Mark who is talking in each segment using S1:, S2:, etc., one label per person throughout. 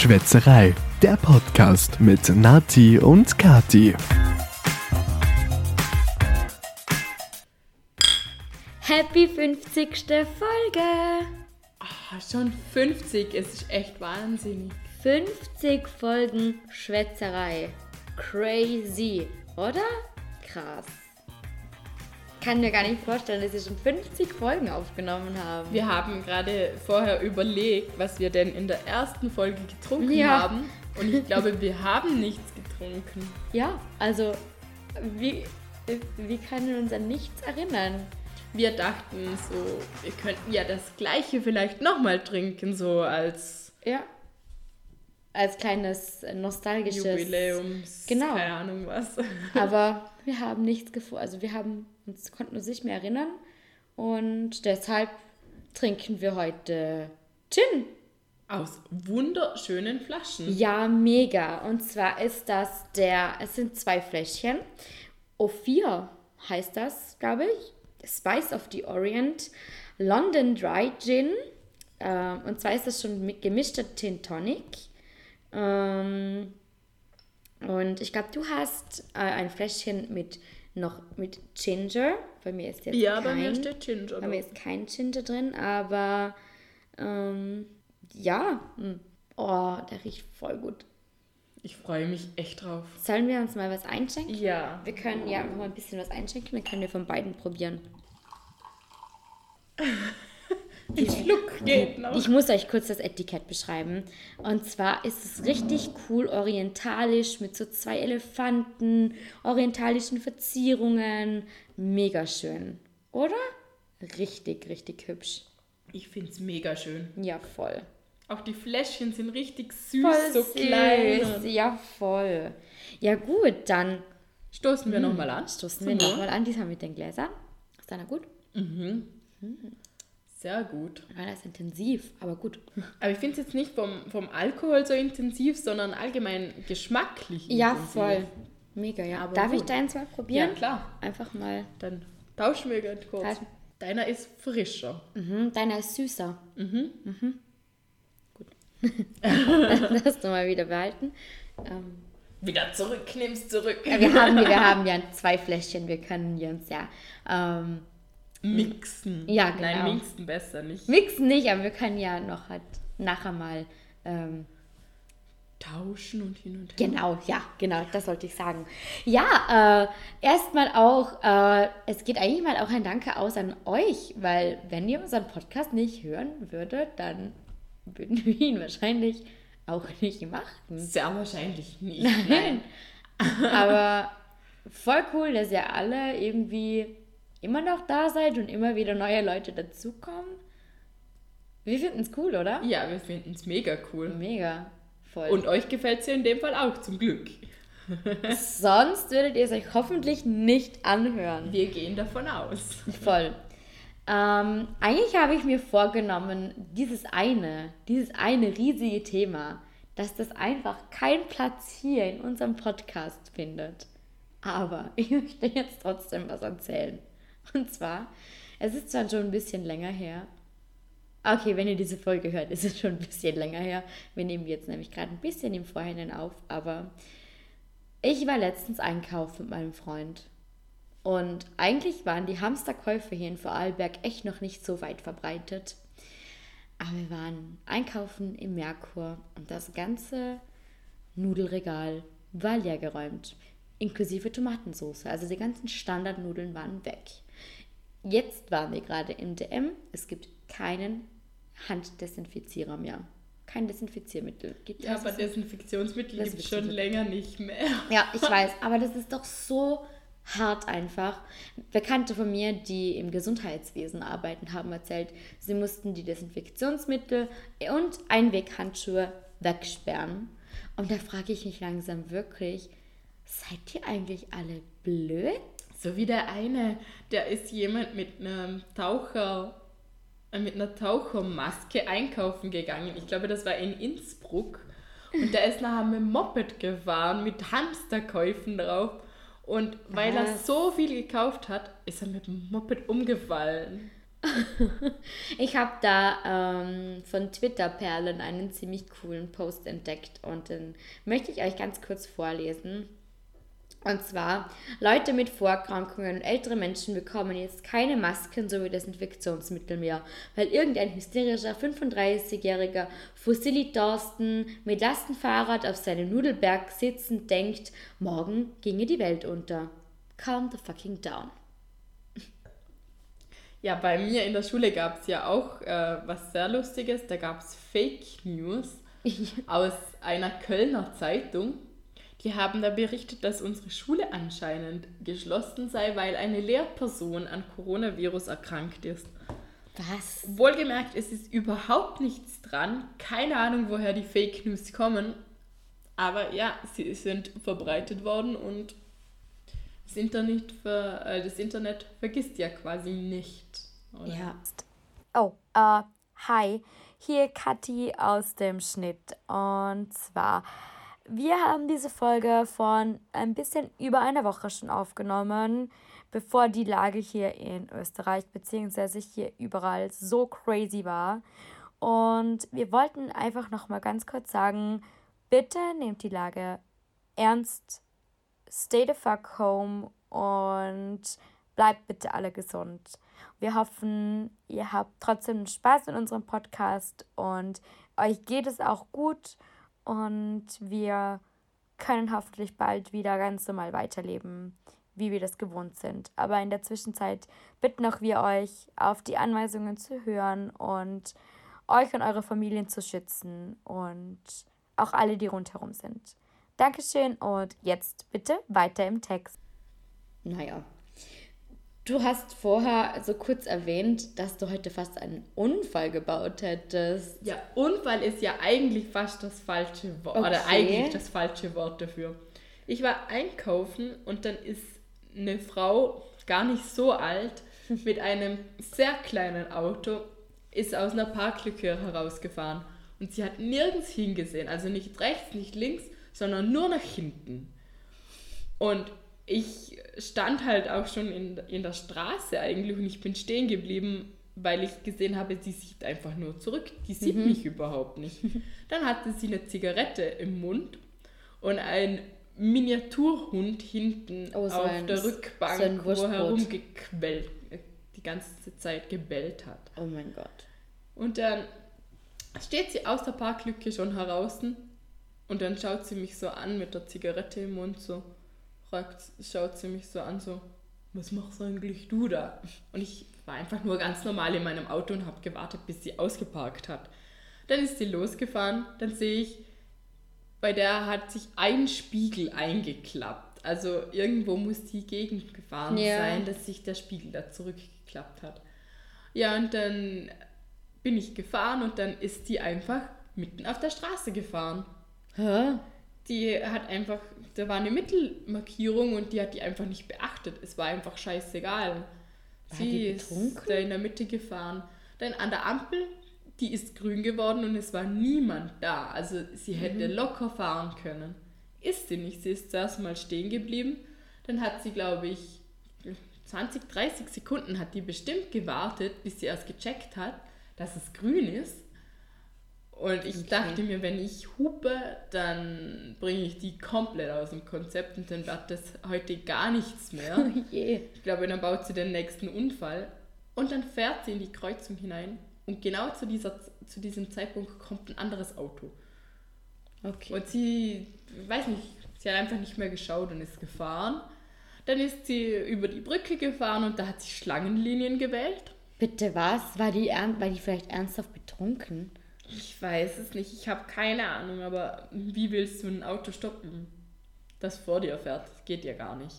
S1: Schwätzerei, der Podcast mit Nati und Kati.
S2: Happy 50. Folge!
S3: Ah, schon 50, es ist echt wahnsinnig.
S2: 50 Folgen Schwätzerei. Crazy, oder? Krass. Kann mir gar nicht vorstellen, dass wir schon 50 Folgen aufgenommen haben.
S3: Wir haben gerade vorher überlegt, was wir denn in der ersten Folge getrunken
S2: Ja.
S3: haben. Und ich glaube, wir haben nichts getrunken.
S2: Ja, also, wie, wie kann wir uns an nichts erinnern?
S3: Wir dachten so, wir könnten ja das gleiche vielleicht nochmal trinken, so als
S2: Ja. Als kleines äh, nostalgisches
S3: Jubiläums,
S2: Genau.
S3: keine Ahnung was.
S2: Aber wir haben nichts gefunden. Also wir haben konnten uns nicht mehr erinnern. Und deshalb trinken wir heute Gin.
S3: Aus wunderschönen Flaschen.
S2: Ja, mega. Und zwar ist das der, es sind zwei Fläschchen. O4 heißt das, glaube ich. Spice of the Orient. London Dry Gin. Ähm, und zwar ist das schon mit gemischter Gin Tonic. Ähm, und ich glaube, du hast äh, ein Fläschchen mit noch mit Ginger. Bei mir ist jetzt
S3: Ja,
S2: kein,
S3: bei mir steht Ginger.
S2: bei mir ist kein Ginger drin, aber ähm, ja, mm. oh, der riecht voll gut.
S3: Ich freue mich echt drauf.
S2: Sollen wir uns mal was einschenken?
S3: Ja.
S2: Wir können ja einfach mal ein bisschen was einschenken, dann können wir von beiden probieren.
S3: Ein Schluck geht noch.
S2: Ich muss euch kurz das Etikett beschreiben. Und zwar ist es richtig cool orientalisch mit so zwei Elefanten, orientalischen Verzierungen. Mega schön, oder? Richtig, richtig hübsch.
S3: Ich finde es mega schön.
S2: Ja, voll.
S3: Auch die Fläschchen sind richtig süß,
S2: Voll
S3: so
S2: süß.
S3: klein.
S2: Ja, voll. Ja, gut, dann
S3: Stoßen wir nochmal an.
S2: Hm, stoßen
S3: Zum
S2: wir nochmal an. Diesmal mit den Gläsern. Ist deiner gut?
S3: Sehr gut.
S2: Ja, das ist intensiv, aber gut.
S3: Aber ich finde es jetzt nicht vom, vom Alkohol so intensiv, sondern allgemein geschmacklich
S2: Ja,
S3: intensiv.
S2: voll. Mega, ja.
S3: Aber
S2: Darf ich
S3: gut.
S2: deins mal probieren?
S3: Ja, klar.
S2: Einfach mal.
S3: Dann tauschen wir ganz kurz.
S2: Tauschen.
S3: Deiner ist frischer.
S2: Mhm, deiner ist süßer. Mhm. Gut. das hast du mal wieder behalten. Ähm,
S3: Wieder zurück, nimm's zurück.
S2: wir, haben, wir haben ja zwei Fläschchen, wir können uns ja ähm,
S3: Mixen.
S2: Ja, genau.
S3: Nein, mixen besser nicht.
S2: mixen nicht, aber wir können ja noch halt nachher mal. Ähm,
S3: Tauschen und hin und her.
S2: Genau, ja, genau, das wollte ich sagen. Ja, äh, erstmal auch, äh, es geht eigentlich mal auch ein Danke aus an euch, weil wenn ihr unseren Podcast nicht hören würdet, dann würden wir ihn wahrscheinlich auch nicht machen.
S3: Sehr wahrscheinlich nicht.
S2: Nein. Aber voll cool, dass ihr alle irgendwie immer noch da seid und immer wieder neue Leute dazukommen. Wir finden es cool, oder?
S3: Ja, wir finden es mega cool.
S2: Mega. Voll.
S3: Und euch gefällt es ja in dem Fall auch, zum Glück.
S2: sonst würdet ihr es euch hoffentlich nicht anhören.
S3: Wir gehen davon aus.
S2: Voll. Ähm, eigentlich habe ich mir vorgenommen, dieses eine, dieses eine riesige Thema, dass das einfach keinen Platz hier in unserem Podcast findet. Aber ich möchte jetzt trotzdem was erzählen. Und zwar, es ist zwar schon ein bisschen länger her. Okay, wenn ihr diese Folge hört, ist es schon ein bisschen länger her. Wir nehmen jetzt nämlich gerade ein bisschen im Vorhinein auf, aber ich war letztens einkaufen mit meinem Freund. Und eigentlich waren die Hamsterkäufe hier in Vorarlberg echt noch nicht so weit verbreitet. Aber wir waren einkaufen im Merkur und das ganze Nudelregal war leergeräumt, inklusive Tomatensauce. Also die ganzen Standardnudeln waren weg. Jetzt waren wir gerade im DM. Es gibt keinen Handdesinfizierer mehr. Kein Desinfiziermittel. Gibt
S3: Ja, aber Desinfektionsmittel gibt es schon länger nicht mehr.
S2: ja, ich weiß, aber das ist doch so hart einfach. Bekannte von mir, die im Gesundheitswesen arbeiten, haben erzählt, sie mussten die Desinfektionsmittel und Einweghandschuhe wegsperren. Und da frage ich mich langsam wirklich, seid ihr eigentlich alle blöd?
S3: So wie der eine, der ist jemand mit einem Taucher, äh, mit einer Tauchermaske einkaufen gegangen. Ich glaube, das war in Innsbruck. Und der ist nachher mit dem Moped gefahren, mit Hamsterkäufen drauf. Und weil er
S2: Was?
S3: so viel gekauft hat, ist er mit dem Moped umgefallen.
S2: ich habe da ähm, von Twitter-Perlen einen ziemlich coolen Post entdeckt und den möchte ich euch ganz kurz vorlesen. Und zwar, Leute mit Vorerkrankungen und ältere Menschen bekommen jetzt keine Masken sowie Desinfektionsmittel mehr, weil irgendein hysterischer 35-jähriger Fossili Dorsten mit Lastenfahrrad auf seinem Nudelberg sitzend denkt, morgen ginge die Welt unter. Calm the fucking down.
S3: Ja, bei mir in der Schule gab es ja auch äh, was sehr Lustiges. Da gab es Fake News aus einer Kölner Zeitung. Die haben da berichtet, dass unsere Schule anscheinend geschlossen sei, weil eine Lehrperson an Coronavirus erkrankt ist.
S2: Was?
S3: Wohlgemerkt, es ist überhaupt nichts dran. Keine Ahnung, woher die Fake News kommen. Aber ja, sie sind verbreitet worden und das Internet, ver, äh, das Internet vergisst ja quasi nicht. Oder?
S2: Ja.
S4: Oh, äh, hi, hier Kathi aus dem Schnitt. Und zwar, wir haben diese Folge von ein bisschen über einer Woche schon aufgenommen, bevor die Lage hier in Österreich beziehungsweise hier überall so crazy war. Und wir wollten einfach nochmal ganz kurz sagen, bitte nehmt die Lage ernst stay the fuck home und bleibt bitte alle gesund. Wir hoffen, ihr habt trotzdem Spaß in unserem Podcast und euch geht es auch gut und wir können hoffentlich bald wieder ganz normal weiterleben, wie wir das gewohnt sind. Aber in der Zwischenzeit bitten auch wir euch, auf die Anweisungen zu hören und euch und eure Familien zu schützen und auch alle, die rundherum sind. Dankeschön und jetzt bitte weiter im Text.
S2: Naja. Du hast vorher so kurz erwähnt, dass du heute fast einen Unfall gebaut hättest.
S3: Ja, Unfall ist ja eigentlich fast das falsche Wort.
S2: Okay.
S3: Oder eigentlich das falsche Wort dafür. Ich war einkaufen und dann ist eine Frau, gar nicht so alt, mit einem sehr kleinen Auto, ist aus einer Parklücke herausgefahren. Und sie hat nirgends hingesehen. Also nicht rechts, nicht links, sondern nur nach hinten. Und ich stand halt auch schon in, in der Straße eigentlich und ich bin stehen geblieben, weil ich gesehen habe, sie sieht einfach nur zurück. Die sieht
S2: Mhm.
S3: mich überhaupt nicht. Dann hatte sie eine Zigarette im Mund und ein Miniaturhund hinten
S2: Oh, so
S3: auf
S2: ein-
S3: der Rückbank,
S2: so ein
S3: wo
S2: Wurstbrot.
S3: herumgequellt, äh, die ganze Zeit gebellt hat.
S2: Oh mein Gott.
S3: Und dann steht sie aus der Parklücke schon heraus und dann schaut sie mich so an mit der Zigarette im Mund, so fragt, schaut sie mich so an, so, was machst eigentlich du da? Und ich war einfach nur ganz normal in meinem Auto und habe gewartet, bis sie ausgeparkt hat. Dann ist sie losgefahren, dann sehe ich, bei der hat sich ein Spiegel eingeklappt. Also irgendwo muss die Gegend gefahren
S2: Ja.
S3: sein, dass sich der Spiegel da zurückgeklappt hat. Ja, und dann bin ich gefahren und dann ist die einfach mitten auf der Straße gefahren.
S2: Hä?
S3: Die hat einfach, da war eine Mittelmarkierung und die hat die einfach nicht beachtet. Es war einfach scheißegal.
S2: War
S3: Sie ist da in der Mitte gefahren. Dann an der Ampel, die ist grün geworden und es war niemand da. Also sie hätte
S2: Mhm.
S3: locker fahren können. Ist sie nicht. Sie ist zuerst mal stehen geblieben. Dann hat sie, glaube ich, 20, 30 Sekunden hat die bestimmt gewartet, bis sie erst gecheckt hat, dass es grün ist. Und ich
S2: Okay.
S3: dachte mir, wenn ich hupe, dann bringe ich die komplett aus dem Konzept und dann wird das heute gar nichts mehr.
S2: Oh je.
S3: Ich glaube, dann baut sie den nächsten Unfall und dann fährt sie in die Kreuzung hinein und genau zu, dieser, zu diesem Zeitpunkt kommt ein anderes Auto.
S2: Okay.
S3: Und sie, ich weiß nicht, sie hat einfach nicht mehr geschaut und ist gefahren. Dann ist sie über die Brücke gefahren und da hat sie Schlangenlinien gewählt.
S2: Bitte was? War die, war die vielleicht ernsthaft betrunken?
S3: Ich weiß es nicht, ich habe keine Ahnung, aber wie willst du ein Auto stoppen, das vor dir fährt? Das geht ja gar nicht.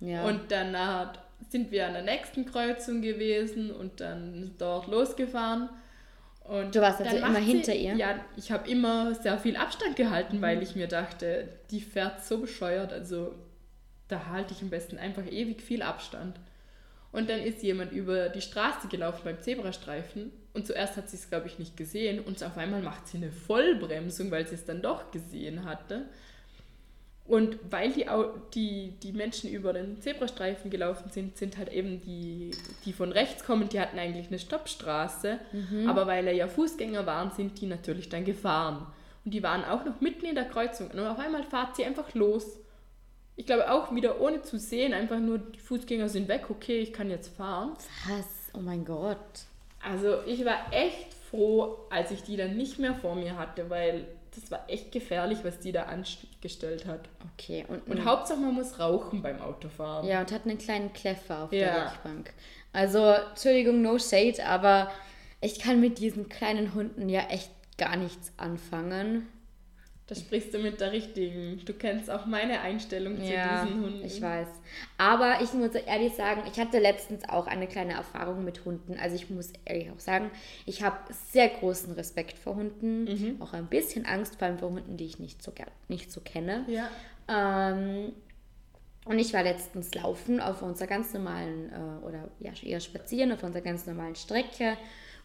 S2: Ja.
S3: Und dann hat, sind wir an der nächsten Kreuzung gewesen und dann dort losgefahren. Und
S2: Du warst also
S3: dann
S2: immer
S3: macht
S2: hinter ihr?
S3: Ja, ich habe immer sehr viel Abstand gehalten, weil ich mir dachte, die fährt so bescheuert, also da halte ich am besten einfach ewig viel Abstand. Und dann ist jemand über die Straße gelaufen beim Zebrastreifen und zuerst hat sie es, glaube ich, nicht gesehen und auf einmal macht sie eine Vollbremsung, weil sie es dann doch gesehen hatte. Und weil die, die, die Menschen über den Zebrastreifen gelaufen sind, sind halt eben die, die von rechts kommen, die hatten eigentlich eine Stoppstraße. Aber weil er ja Fußgänger waren, sind die natürlich dann gefahren. Und die waren auch noch mitten in der Kreuzung. Und auf einmal fahrt sie einfach los. Ich glaube auch wieder ohne zu sehen, einfach nur die Fußgänger sind weg, okay, ich kann jetzt fahren.
S2: Was? Oh mein Gott.
S3: Also ich war echt froh, als ich die dann nicht mehr vor mir hatte, weil das war echt gefährlich, was die da angestellt hat.
S2: Okay. Und,
S3: Und Hauptsache man muss rauchen beim Autofahren.
S2: ja, und hat einen kleinen Kleffer auf
S3: Ja.
S2: der Rückbank. Also, Entschuldigung, no shade, aber ich kann mit diesen kleinen Hunden ja echt gar nichts anfangen.
S3: Da sprichst du mit der richtigen. Du kennst auch meine Einstellung zu
S2: Ja,
S3: diesen Hunden.
S2: ich weiß. Aber ich muss ehrlich sagen, ich hatte letztens auch eine kleine Erfahrung mit Hunden. Also ich muss ehrlich auch sagen, ich habe sehr großen Respekt vor Hunden.
S3: Mhm.
S2: Auch ein bisschen Angst, vor allem vor Hunden, die ich nicht so, nicht so kenne.
S3: Ja.
S2: Ähm, und ich war letztens laufen auf unserer ganz normalen, äh, oder ja, eher spazieren auf unserer ganz normalen Strecke.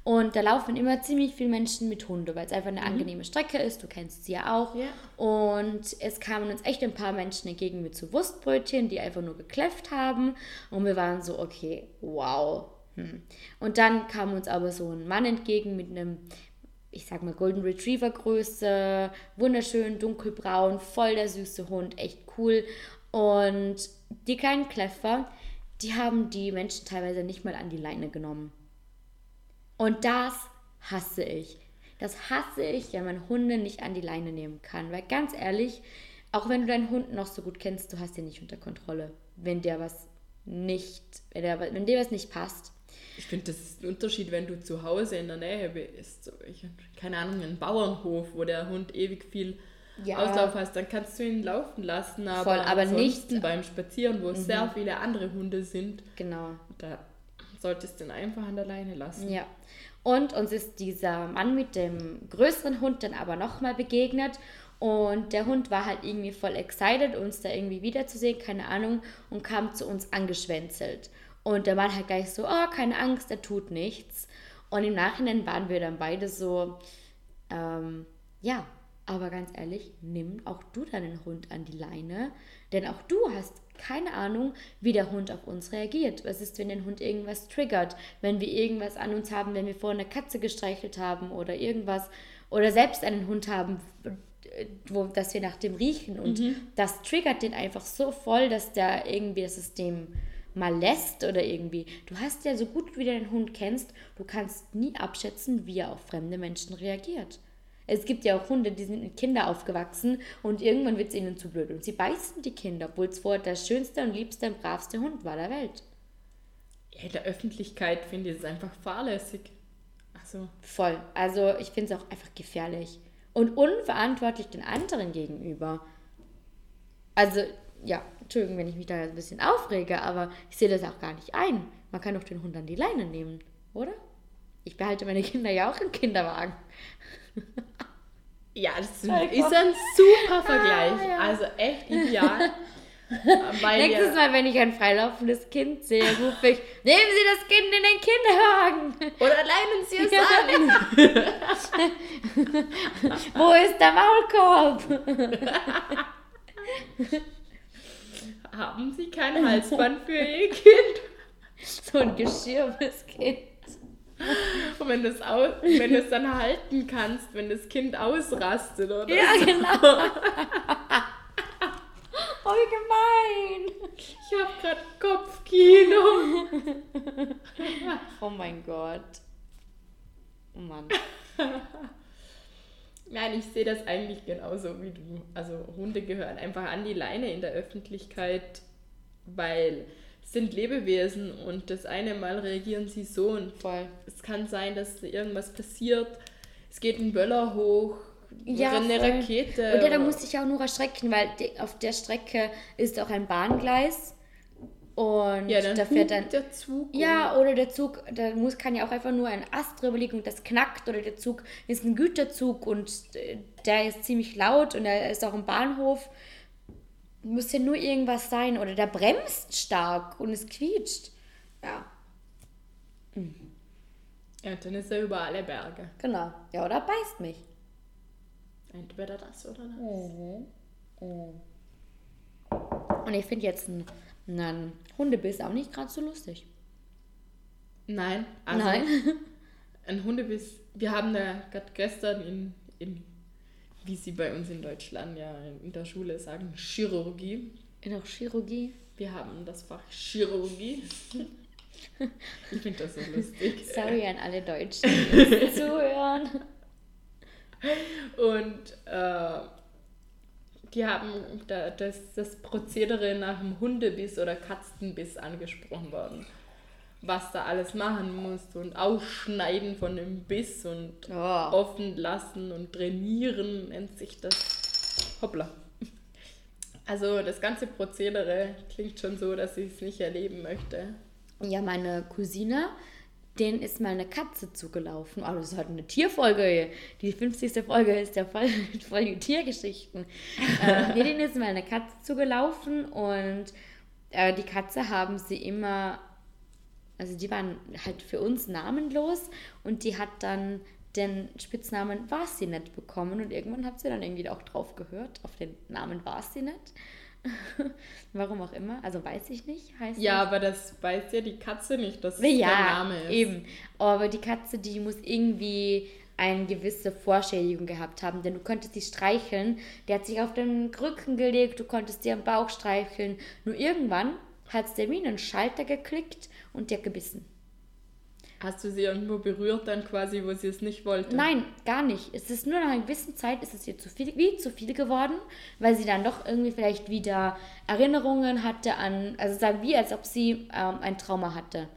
S2: Und da laufen immer ziemlich viele Menschen mit Hunde, weil es einfach eine angenehme Strecke ist. Du kennst sie ja auch.
S3: Ja.
S2: Und es kamen uns echt ein paar Menschen entgegen mit so Wurstbrötchen, die einfach nur gekläfft haben. Und wir waren so, okay, wow. Hm. Und dann kam uns aber so ein Mann entgegen mit einem, ich sag mal, Golden Retriever Größe, wunderschön, dunkelbraun, voll der süße Hund, echt cool. Und die kleinen Kläffer, die haben die Menschen teilweise nicht mal an die Leine genommen. Und das hasse ich. Das hasse ich, wenn man Hunde nicht an die Leine nehmen kann. Weil ganz ehrlich, auch wenn du deinen Hund noch so gut kennst, du hast ihn nicht unter Kontrolle. Wenn der was nicht, wenn, der, wenn dir was nicht passt.
S3: Ich finde, das ist ein Unterschied, wenn du zu Hause in der Nähe bist. Ich, keine Ahnung, ein Bauernhof, wo der Hund ewig viel
S2: Ja.
S3: Auslauf hast, dann kannst du ihn laufen lassen. Aber,
S2: Voll, aber nicht-
S3: beim Spazieren, wo sehr viele andere Hunde sind,
S2: Genau.
S3: da solltest du ihn einfach an der Leine lassen.
S2: Ja. Und uns ist dieser Mann mit dem größeren Hund dann aber nochmal begegnet. Und der Hund war halt irgendwie voll excited, uns da irgendwie wiederzusehen, keine Ahnung, und kam zu uns angeschwänzelt. Und der Mann halt gleich so, oh, keine Angst, er tut nichts. Und im Nachhinein waren wir dann beide so, ähm, ja, aber ganz ehrlich, nimm auch du deinen Hund an die Leine, denn auch du hast keine Ahnung, wie der Hund auf uns reagiert. Was ist, wenn der Hund irgendwas triggert, wenn wir irgendwas an uns haben, wenn wir vorher eine Katze gestreichelt haben oder irgendwas oder selbst einen Hund haben, wo, dass wir nach dem riechen und das triggert den einfach so voll, dass der irgendwie das System mal lässt oder irgendwie. Du hast ja so gut wie du deinen Hund kennst, du kannst nie abschätzen, wie er auf fremde Menschen reagiert. Es gibt ja auch Hunde, die sind mit Kindern aufgewachsen und irgendwann wird es ihnen zu blöd und sie beißen die Kinder, obwohl es vorher der schönste und liebste und bravste Hund war der Welt.
S3: Ja, in der Öffentlichkeit finde ich es einfach fahrlässig. Also,
S2: Voll. Also ich finde es auch einfach gefährlich und unverantwortlich den anderen gegenüber. Also, ja, Entschuldigung, wenn ich mich da ein bisschen aufrege, aber ich sehe das auch gar nicht ein. Man kann doch den Hund an die Leine nehmen, oder? Ich behalte meine Kinder ja auch im Kinderwagen.
S3: ja, das ist ein super Vergleich.
S2: Ah, ja.
S3: Also echt ideal.
S2: Nächstes Mal, wenn ich ein freilaufendes Kind sehe, rufe ich, nehmen Sie das Kind in den Kinderwagen.
S3: Oder leinen Sie es
S2: Ja.
S3: an.
S2: Wo ist der Maulkorb?
S3: Haben Sie kein Halsband für Ihr Kind?
S2: So ein Geschirr fürs Kind.
S3: Und wenn du es aus, wenn du es dann halten kannst, wenn das Kind ausrastet oder
S2: Ja,
S3: so.
S2: genau. Oh, wie gemein.
S3: Ich habe gerade Kopfkino.
S2: Oh mein Gott. Oh Mann.
S3: Nein, ich sehe das eigentlich genauso wie du. Also Hunde gehören einfach an die Leine in der Öffentlichkeit, weil sind Lebewesen und das eine Mal reagieren sie so und
S2: Voll.
S3: es kann sein, dass irgendwas passiert. Es geht ein Böller hoch,
S2: Ja,
S3: eine
S2: voll.
S3: Rakete.
S2: Und ja, da musste ich auch nur erschrecken, weil auf der Strecke ist auch ein Bahngleis. Und
S3: ja,
S2: da fährt dann.
S3: der Zug.
S2: Ja, oder der Zug, da muss, kann ja auch einfach nur ein Ast drüber liegen und das knackt. Oder der Zug ist ein Güterzug und äh, der ist ziemlich laut und er ist auch im Bahnhof. Muss ja nur irgendwas sein. Oder der bremst stark und es quietscht. Ja,
S3: Ja, und dann ist er über alle Berge.
S2: genau. Ja, oder beißt mich.
S3: Entweder das oder das.
S2: Mhm. Und ich finde jetzt einen, einen Hundebiss auch nicht gerade so lustig.
S3: Nein, also
S2: Nein.
S3: ein Hundebiss. Wir haben da gerade gestern in, in, wie sie bei uns in Deutschland ja in der Schule sagen, Chirurgie.
S2: In Chirurgie.
S3: Wir haben das Fach Chirurgie. Ich finde das so lustig.
S2: Sorry an alle Deutschen, die zuhören.
S3: Und äh, die haben da, das, das Prozedere nach dem Hundebiss oder Katzenbiss angesprochen worden. Was da alles machen musst und ausschneiden von dem Biss und
S2: Oh.
S3: offen lassen und trainieren nennt sich das. Hoppla. Also das ganze Prozedere klingt schon so, dass ich es nicht erleben möchte.
S2: Ja, meine Cousine, denen ist mal eine Katze zugelaufen. Oh, das ist halt eine Tierfolge. Die 50. Folge ist ja voll, voll die Tiergeschichten. äh, nee, denen ist mal eine Katze zugelaufen und äh, die Katze haben sie immer, also die waren halt für uns namenlos und die hat dann den Spitznamen war sie nicht bekommen und irgendwann hat sie dann irgendwie auch drauf gehört, auf den Namen war sie nicht. Warum auch immer, also weiß ich nicht, heißt
S3: Ja,
S2: das.
S3: aber das weiß ja die Katze nicht, dass es
S2: Ja,
S3: der Name ist.
S2: eben. Aber die Katze, die muss irgendwie eine gewisse Vorschädigung gehabt haben, denn du konntest sie streicheln, der hat sich auf den Rücken gelegt, du konntest sie am Bauch streicheln. Nur irgendwann hat wie einen Schalter geklickt und der gebissen.
S3: Hast du sie irgendwo berührt dann quasi, wo sie es nicht wollte?
S2: Nein, gar nicht. Es ist nur nach einer gewissen Zeit ist es ihr zu viel, wie zu viel geworden, weil sie dann doch irgendwie vielleicht wieder Erinnerungen hatte an, also es war wie, als ob sie ähm, ein Trauma hatte.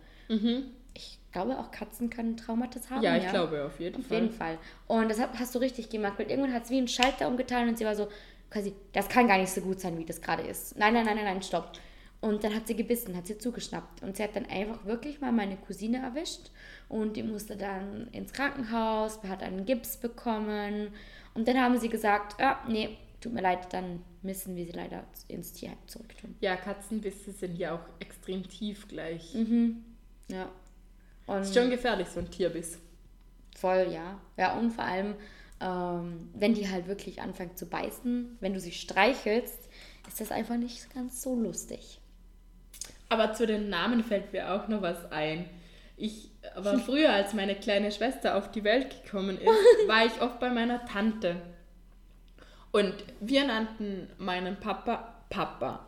S2: Ich glaube, auch Katzen können Traumata haben.
S3: Mhm. Ja, ich glaube auf jeden
S2: Auf
S3: Fall.
S2: jeden Fall. Und das hast du richtig gemacht, weil irgendwann hat es wie einen Schalter umgetan und sie war so, quasi, das kann gar nicht so gut sein, wie das gerade ist. Nein, nein, nein, nein, nein, stopp. Und dann hat sie gebissen, hat sie zugeschnappt. Und sie hat dann einfach wirklich mal meine Cousine erwischt und die musste dann ins Krankenhaus, hat einen Gips bekommen. Und dann haben sie gesagt, ah, nee, tut mir leid, dann müssen wir sie leider ins Tierheim zurücktun.
S3: Ja, Katzenbisse sind ja auch extrem tief gleich.
S2: Ja. Und
S3: Ist schon gefährlich, so ein Tierbiss.
S2: Voll, ja. Ja, und vor allem, ähm, wenn die halt wirklich anfangen zu beißen, wenn du sie streichelst, ist das einfach nicht ganz so lustig.
S3: Aber zu den Namen fällt mir auch noch was ein. Ich war früher, als meine kleine Schwester auf die Welt gekommen ist, war ich oft bei meiner Tante. Und wir nannten meinen Papa Papa.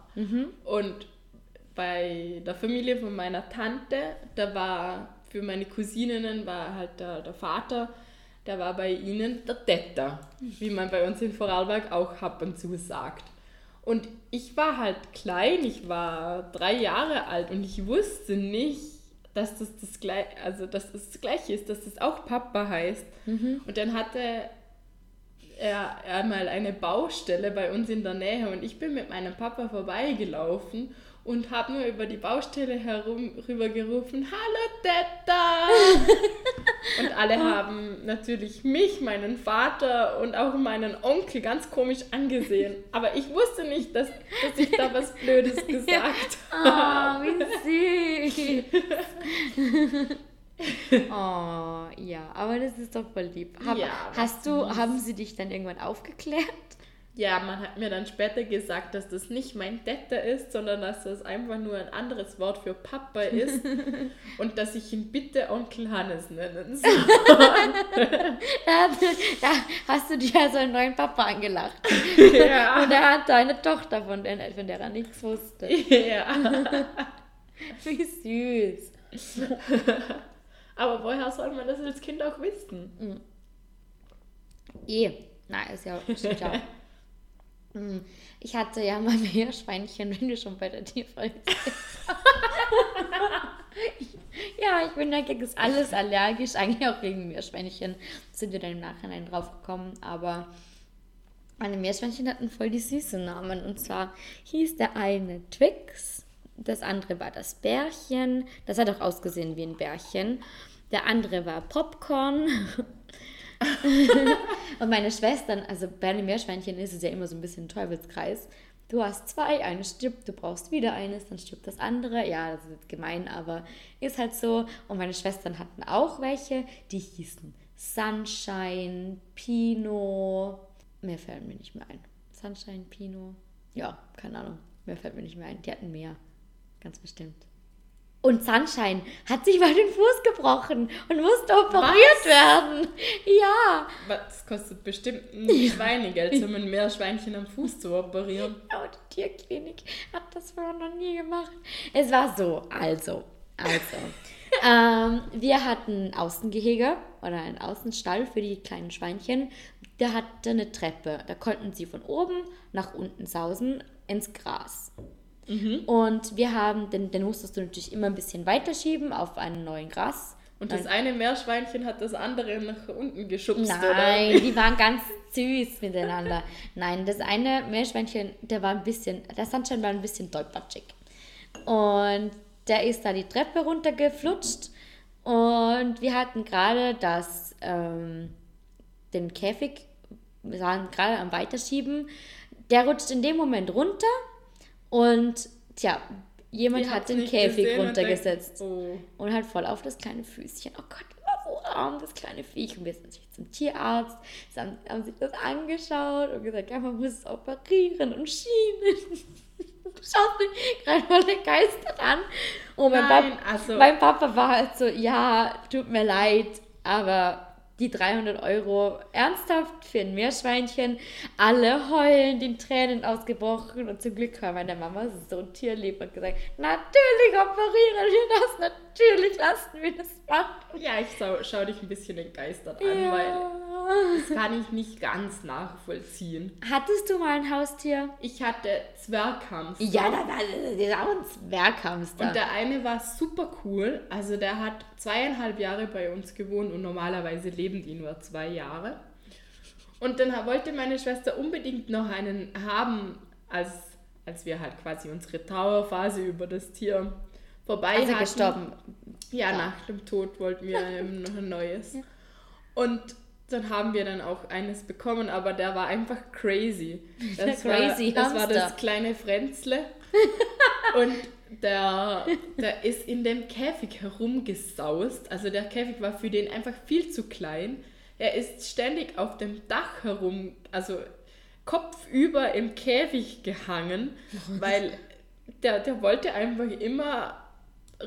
S3: Und bei der Familie von meiner Tante, da war für meine Cousininnen war halt der, der Vater, der war bei ihnen der Tetter, wie man bei uns in Vorarlberg auch ab und zu sagt. Und ich war halt klein, ich war drei Jahre alt und ich wusste nicht, dass das das, gleich, also dass das, das gleiche ist, dass das auch Papa heißt. Und dann hatte er einmal eine Baustelle bei uns in der Nähe und ich bin mit meinem Papa vorbeigelaufen und habe nur über die Baustelle herum rübergerufen, Hallo Teta! und alle haben natürlich mich, meinen Vater und auch meinen Onkel ganz komisch angesehen. Aber ich wusste nicht, dass, dass ich da was Blödes gesagt habe.
S2: Oh, wie süß. oh, ja, aber das ist doch voll lieb. Hab,
S3: Ja,
S2: hast du, haben sie dich dann irgendwann aufgeklärt?
S3: Ja, man hat mir dann später gesagt, dass das nicht mein Teta ist, sondern dass das einfach nur ein anderes Wort für Papa ist und dass ich ihn bitte Onkel Hannes nennen soll.
S2: Da, da hast du dir also einen neuen Papa angelacht.
S3: ja.
S2: Und er hat eine Tochter, von der, von der er nichts wusste.
S3: ja.
S2: Wie süß.
S3: Aber woher soll man das als Kind auch wissen?
S2: Eh. Nein, ist ja stimmt Hm, Ich hatte ja mal Meerschweinchen, wenn du schon bei der Tierfolge bist. ja, ich bin ja gegen das alles allergisch, eigentlich auch gegen Meerschweinchen. Sind wir dann im Nachhinein drauf gekommen, aber meine Meerschweinchen hatten voll die süßen Namen. Und zwar hieß der eine Twix, das andere war das Bärchen, das hat auch ausgesehen wie ein Bärchen. Der andere war Popcorn. Und meine Schwestern, also bei einem Meerschweinchen ist es ja immer so ein bisschen Teufelskreis. Du hast zwei, eines stirbt, du brauchst wieder eines, dann stirbt das andere. Ja, das ist jetzt gemein, aber ist halt so. Und meine Schwestern hatten auch welche, die hießen Sunshine, Pino. Mehr fällt mir nicht mehr ein. Sunshine, Pino. Ja, keine Ahnung. Mehr fällt mir nicht mehr ein. Die hatten mehr. Ganz bestimmt. Und Sunshine hat sich mal den Fuß gebrochen und musste operiert
S3: Was?
S2: werden. Ja.
S3: Das kostet bestimmt ein Schweinegeld, um ein Meerschweinchen am Fuß zu operieren.
S2: Aber die Tierklinik hat das vorher noch nie gemacht. Es war so, also, also. ähm, wir hatten ein Außengehege oder einen Außenstall für die kleinen Schweinchen. Der hatte eine Treppe. Da konnten sie von oben nach unten sausen ins Gras. Und wir haben, den, den musstest du natürlich immer ein bisschen weiterschieben auf einen neuen Gras.
S3: Und das eine Meerschweinchen hat das andere nach unten geschubst,
S2: Nein,
S3: oder?
S2: die waren ganz süß miteinander. Nein, das eine Meerschweinchen, der war ein bisschen, der Sunshine war ein bisschen tollpatschig. Und der ist da die Treppe runtergeflutscht und wir hatten gerade das, ähm, den Käfig, wir waren gerade am Weiterschieben. Der rutscht in dem Moment runter und tja, jemand hat den Käfig
S3: und
S2: runtergesetzt.
S3: denkt, Oh.
S2: Und halt voll auf das kleine Füßchen. Oh Gott, war so arm, das kleine Viech. Und wir sind natürlich zum Tierarzt. Sie haben, haben sich das angeschaut und gesagt, ja, man muss es operieren und schienen. Du schaust mich gerade voll begeistert an. Und mein,
S3: Nein,
S2: Pap
S3: also-
S2: mein Papa war halt so, ja, tut mir leid, aber die 300 Euro ernsthaft für ein Meerschweinchen. Alle heulen, den Tränen ausgebrochen. Und zum Glück war meine Mama so tierlieb und gesagt, natürlich operieren wir das, natürlich lassen wir das machen.
S3: Ja, ich schau, schau dich ein bisschen entgeistert an, weil das kann ich nicht ganz nachvollziehen.
S2: Hattest du mal ein Haustier?
S3: Ich hatte Zwerghamster.
S2: Ja, da war das ist auch ein Zwerghamster.
S3: Und der eine war super cool. Also der hat zweieinhalb Jahre bei uns gewohnt und normalerweise leben die nur zwei Jahre. Und dann wollte meine Schwester unbedingt noch einen haben, als, als wir halt quasi unsere Trauerphase über das Tier vorbei
S2: also
S3: hatten.
S2: gestorben.
S3: Ja, nach dem Tod wollten wir noch ein neues. Und dann haben wir dann auch eines bekommen, aber der war einfach crazy. Das,
S2: Crazy
S3: war, das war das kleine Fränzle. Und der, der ist in dem Käfig herumgesaust. Also der Käfig war für den einfach viel zu klein. Er ist ständig auf dem Dach herum, also kopfüber im Käfig gehangen, weil der, der wollte einfach immer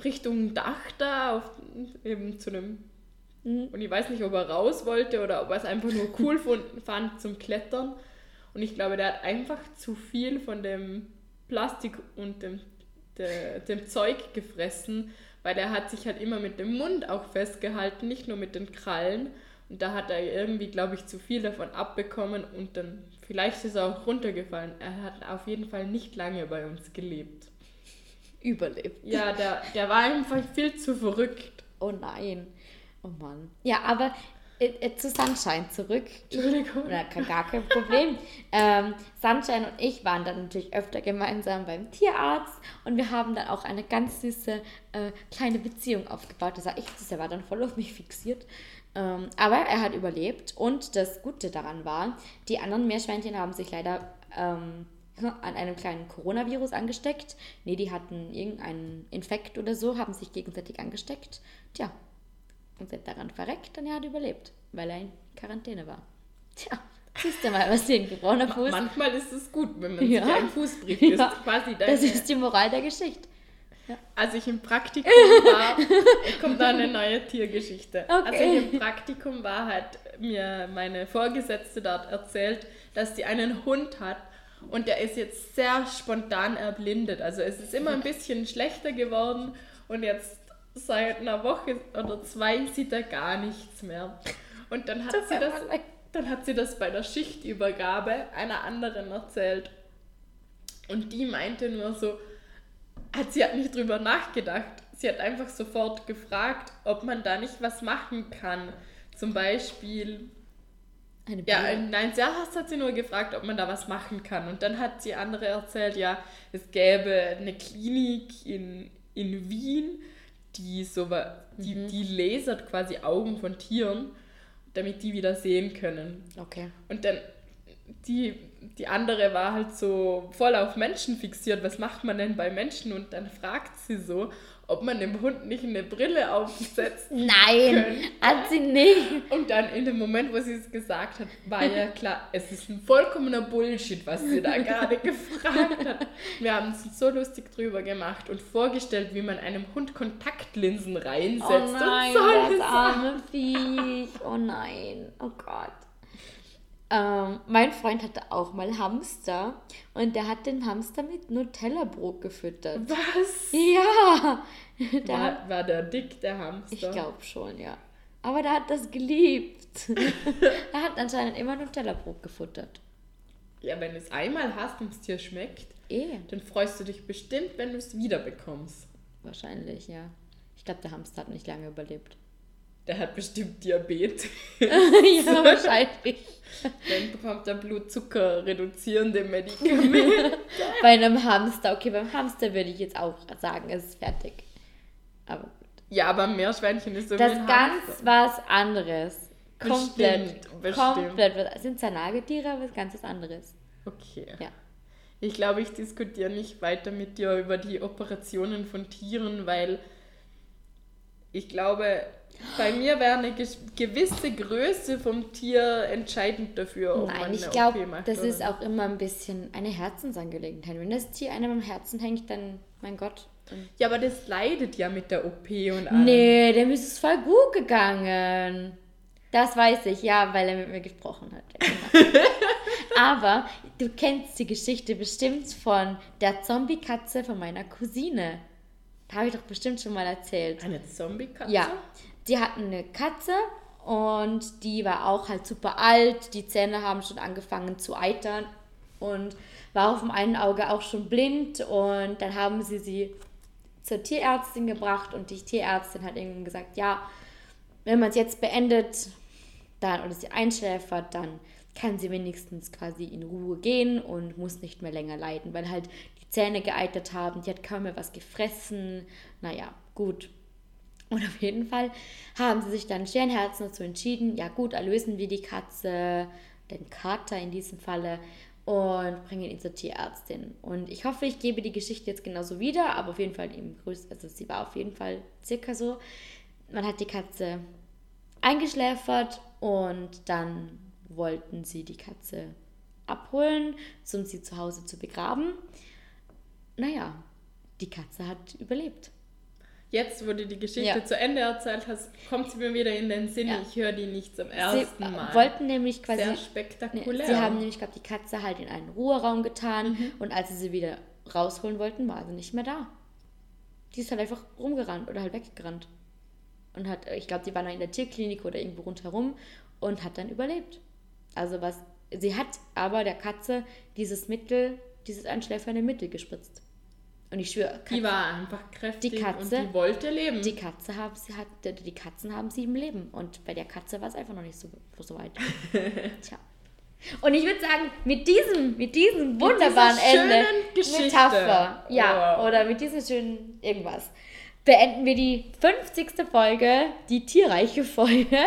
S3: Richtung Dach da, auf, eben zu einem. Und ich weiß nicht, ob er raus wollte oder ob er es einfach nur cool fand, fand zum Klettern. Und ich glaube, der hat einfach zu viel von dem Plastik und dem, de, dem Zeug gefressen, weil er hat sich halt immer mit dem Mund auch festgehalten, nicht nur mit den Krallen. Und da hat er irgendwie, glaube ich, zu viel davon abbekommen und dann vielleicht ist er auch runtergefallen. Er hat auf jeden Fall nicht lange bei uns gelebt.
S2: Überlebt.
S3: Ja, der, der war einfach viel zu verrückt.
S2: Oh nein. Oh Mann. Ja, aber zu Sunshine zurück.
S3: Entschuldigung.
S2: Oder gar kein Problem. ähm, Sunshine und ich waren dann natürlich öfter gemeinsam beim Tierarzt und wir haben dann auch eine ganz süße äh, kleine Beziehung aufgebaut. Das war echt süß, er war dann voll auf mich fixiert. Ähm, aber er hat überlebt und das Gute daran war, die anderen Meerschweinchen haben sich leider ähm, an einem kleinen Coronavirus angesteckt. Nee, die hatten irgendeinen Infekt oder so, haben sich gegenseitig angesteckt. Tja, und sind daran verreckt und er hat überlebt, weil er in Quarantäne war. Tja, siehst du mal, was den gebrochener Fuß.
S3: Manchmal ist es gut, wenn man
S2: Ja.
S3: sich einen Fuß bricht. Das
S2: Ja,
S3: ist quasi deine,
S2: das ist die Moral der Geschichte.
S3: Als ich im Praktikum war, kommt da eine neue Tiergeschichte. Als
S2: Okay.
S3: ich im Praktikum war, hat mir meine Vorgesetzte dort erzählt, dass sie einen Hund hat und der ist jetzt sehr spontan erblindet. Also es ist immer ein bisschen schlechter geworden und jetzt seit einer Woche oder zwei sieht er gar nichts mehr. Und dann hat,
S2: Tut
S3: sie das, dann hat sie das bei der Schichtübergabe einer anderen erzählt. Und die meinte nur so, hat sie hat nicht drüber nachgedacht. Sie hat einfach sofort gefragt, ob man da nicht was machen kann. Zum Beispiel,
S2: Eine
S3: ja,
S2: Biene.
S3: äh, nein, zuerst hat sie nur gefragt, ob man da was machen kann. Und dann hat sie andere erzählt, ja, es gäbe eine Klinik in, in Wien, die so die, die lasert quasi Augen von Tieren, damit die wieder sehen können.
S2: Okay.
S3: Und dann die, die andere war halt so voll auf Menschen fixiert. Was macht man denn bei Menschen? Und dann fragt sie so, ob man dem Hund nicht eine Brille aufsetzt.
S2: Nein, hat sie nicht.
S3: Und dann in dem Moment, wo sie es gesagt hat, war ja klar, es ist ein vollkommener Bullshit, was sie da gerade gefragt hat. Wir haben uns so lustig drüber gemacht und vorgestellt, wie man einem Hund Kontaktlinsen reinsetzt.
S2: Oh nein,
S3: und solche
S2: das arme Viech. Oh nein, oh Gott. Ähm, mein Freund hatte auch mal Hamster und der hat den Hamster mit Nutella-Brot gefüttert.
S3: Was?
S2: Ja, der hat,
S3: War, war der dick, der Hamster?
S2: ich glaube schon, ja. Aber der hat das geliebt. er hat anscheinend immer Nutella-Brot gefuttert.
S3: Ja, wenn du es einmal hast und es dir schmeckt,
S2: Eh,
S3: dann freust du dich bestimmt, wenn du es wieder bekommst.
S2: wahrscheinlich, ja. Ich glaube, der Hamster hat nicht lange überlebt.
S3: Der hat bestimmt Diabetes.
S2: ja, wahrscheinlich.
S3: Dann bekommt er Blutzucker reduzierende Medikamente.
S2: Bei einem Hamster, okay, beim Hamster würde ich jetzt auch sagen, es ist fertig. Aber gut.
S3: ja, aber Meerschweinchen ist so
S2: Das ist ganz
S3: Hamster.
S2: was anderes. Komplett.
S3: Bestimmt, bestimmt.
S2: Komplett. was- Sind zwar Nagetiere, aber was ganz was anderes.
S3: Okay.
S2: Ja.
S3: Ich glaube, ich diskutiere nicht weiter mit dir über die Operationen von Tieren, weil ich glaube, bei mir wäre eine gewisse Größe vom Tier entscheidend dafür, ob man
S2: Nein, ich
S3: eine
S2: glaube, das
S3: oder
S2: ist auch immer ein bisschen eine Herzensangelegenheit. Wenn das Tier einem am Herzen hängt, dann, mein Gott. Dann
S3: Ja, aber das leidet ja mit der OP und allem.
S2: nee, dem ist es voll gut gegangen. Das weiß ich, ja, weil er mit mir gesprochen hat. Genau. Aber du kennst die Geschichte bestimmt von der Zombie-Katze von meiner Cousine. Da habe ich doch bestimmt schon mal erzählt.
S3: Eine Zombie-Katze?
S2: Ja, die hatten eine Katze und die war auch halt super alt. Die Zähne haben schon angefangen zu eitern und war auf dem einen Auge auch schon blind. Und dann haben sie sie zur Tierärztin gebracht und die Tierärztin hat irgendwann gesagt, ja, wenn man es jetzt beendet, dann oder sie einschläfert, dann kann sie wenigstens quasi in Ruhe gehen und muss nicht mehr länger leiden, weil halt die Zähne geeitert haben, die hat kaum mehr was gefressen. Naja, gut. Und auf jeden Fall haben sie sich dann schweren Herzen dazu entschieden, ja gut, erlösen wir die Katze, den Kater in diesem Falle, und bringen ihn zur Tierärztin. Und ich hoffe, ich gebe die Geschichte jetzt genauso wieder, aber auf jeden Fall im größten, also sie war auf jeden Fall circa so. Man hat die Katze eingeschläfert und dann wollten sie die Katze abholen, um sie zu Hause zu begraben. Naja, die Katze hat überlebt.
S3: Jetzt, wo du die Geschichte
S2: Ja.
S3: zu Ende erzählt hast, kommt sie mir wieder in den Sinn.
S2: Ja.
S3: Ich höre die nicht zum
S2: Sie
S3: ersten
S2: äh,
S3: Mal.
S2: wollten nämlich quasi.
S3: Sehr
S2: Nee,
S3: spektakulär.
S2: sie haben nämlich, glaube die Katze halt in einen Ruheraum getan
S3: Mhm.
S2: und als sie sie wieder rausholen wollten, war sie nicht mehr da. Die ist halt einfach rumgerannt oder halt weggerannt. Und hat, ich glaube, die war noch in der Tierklinik oder irgendwo rundherum und hat dann überlebt. Also was, sie hat aber der Katze dieses Mittel, dieses einschläfernde Mittel gespritzt. Und ich schwöre,
S3: die war einfach kräftig
S2: Die Katze-
S3: und die wollte leben.
S2: die Katze haben, sie hat, die Katzen haben sieben Leben und bei der Katze war es einfach noch nicht so, so weit. Tja. Und ich würde sagen, mit diesem, mit diesem wunderbaren
S3: dieser
S2: Ende,
S3: Geschichte.
S2: Metapher, ja,
S3: Wow.
S2: oder mit diesem schönen irgendwas, beenden wir die 50. Folge, die tierreiche Folge,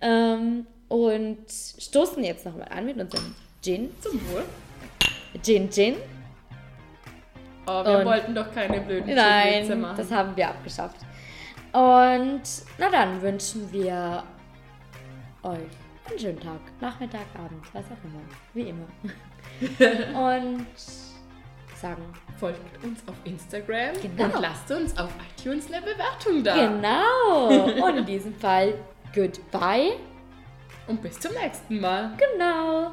S2: ähm, und stoßen jetzt nochmal an mit unserem Gin.
S3: Zum Wohl.
S2: Gin, Gin.
S3: Oh, wir
S2: Und-
S3: wollten doch keine blöden
S2: Nein,
S3: machen.
S2: das haben wir abgeschafft. Und na dann wünschen wir euch einen schönen Tag, Nachmittag, Abend, was auch immer. Wie immer. Und sagen
S3: Folgt uns auf Instagram
S2: Genau.
S3: und lasst uns auf iTunes eine Bewertung da.
S2: genau. Und in diesem Fall goodbye.
S3: Und bis zum nächsten Mal.
S2: Genau.